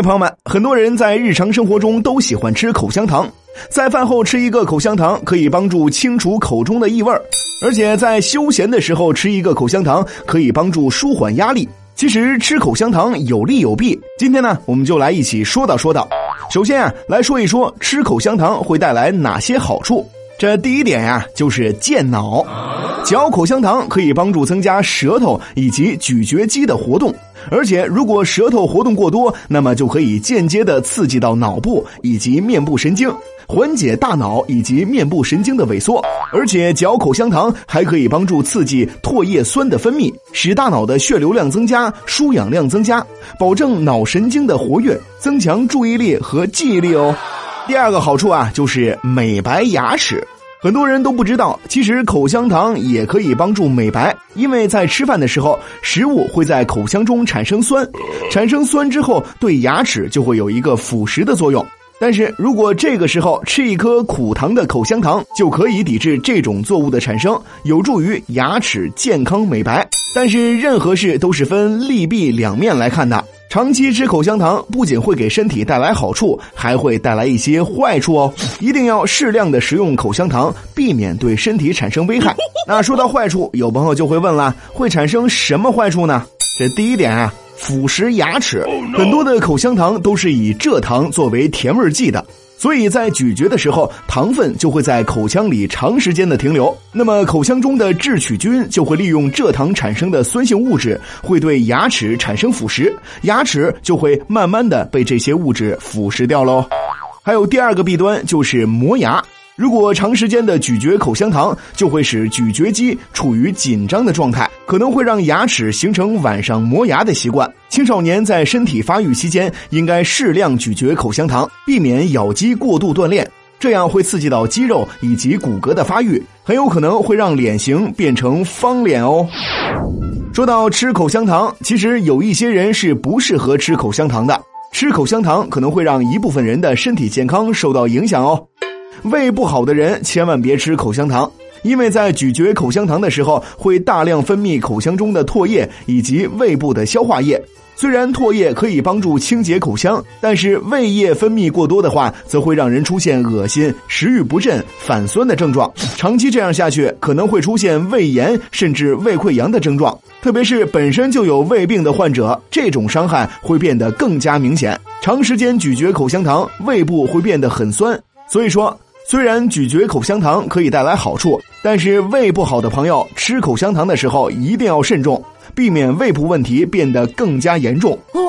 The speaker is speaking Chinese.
朋友们，很多人在日常生活中都喜欢吃口香糖，在饭后吃一个口香糖可以帮助清除口中的异味而且在休闲的时候吃一个口香糖可以帮助舒缓压力。其实吃口香糖有利有弊，今天呢，我们就来一起说道说道。首先啊，来说一说吃口香糖会带来哪些好处。这第一点呀，就是健脑。嚼口香糖可以帮助增加舌头以及咀嚼肌的活动，而且如果舌头活动过多，那么就可以间接的刺激到脑部以及面部神经，缓解大脑以及面部神经的萎缩。而且嚼口香糖还可以帮助刺激唾液酸的分泌，使大脑的血流量增加，输氧量增加，保证脑神经的活跃，增强注意力和记忆力哦。第二个好处啊，就是美白牙齿。很多人都不知道，其实口香糖也可以帮助美白，因为在吃饭的时候，食物会在口腔中产生酸，产生酸之后，对牙齿就会有一个腐蚀的作用。但是如果这个时候吃一颗苦糖的口香糖，就可以抵制这种作物的产生，有助于牙齿健康美白。但是任何事都是分利弊两面来看的。长期吃口香糖不仅会给身体带来好处，还会带来一些坏处哦。一定要适量的食用口香糖，避免对身体产生危害。那说到坏处，有朋友就会问了，会产生什么坏处呢？这第一点啊，腐蚀牙齿。很多的口香糖都是以蔗糖作为甜味剂的。所以在咀嚼的时候，糖分就会在口腔里长时间的停留，那么口腔中的制取菌就会利用蔗糖产生的酸性物质，会对牙齿产生腐蚀，牙齿就会慢慢的被这些物质腐蚀掉喽。还有第二个弊端就是磨牙。如果长时间的咀嚼口香糖，就会使咀嚼肌处于紧张的状态，可能会让牙齿形成晚上磨牙的习惯。青少年在身体发育期间，应该适量咀嚼口香糖，避免咬肌过度锻炼，这样会刺激到肌肉以及骨骼的发育，很有可能会让脸型变成方脸哦。说到吃口香糖，其实有一些人是不适合吃口香糖的，吃口香糖可能会让一部分人的身体健康受到影响哦。胃不好的人千万别吃口香糖，因为在咀嚼口香糖的时候会大量分泌口腔中的唾液以及胃部的消化液。虽然唾液可以帮助清洁口腔，但是胃液分泌过多的话，则会让人出现恶心、食欲不振、反酸的症状。长期这样下去，可能会出现胃炎甚至胃溃疡的症状。特别是本身就有胃病的患者，这种伤害会变得更加明显。长时间咀嚼口香糖，胃部会变得很酸。所以说。虽然咀嚼口香糖可以带来好处，但是胃不好的朋友吃口香糖的时候一定要慎重，避免胃部问题变得更加严重。哦。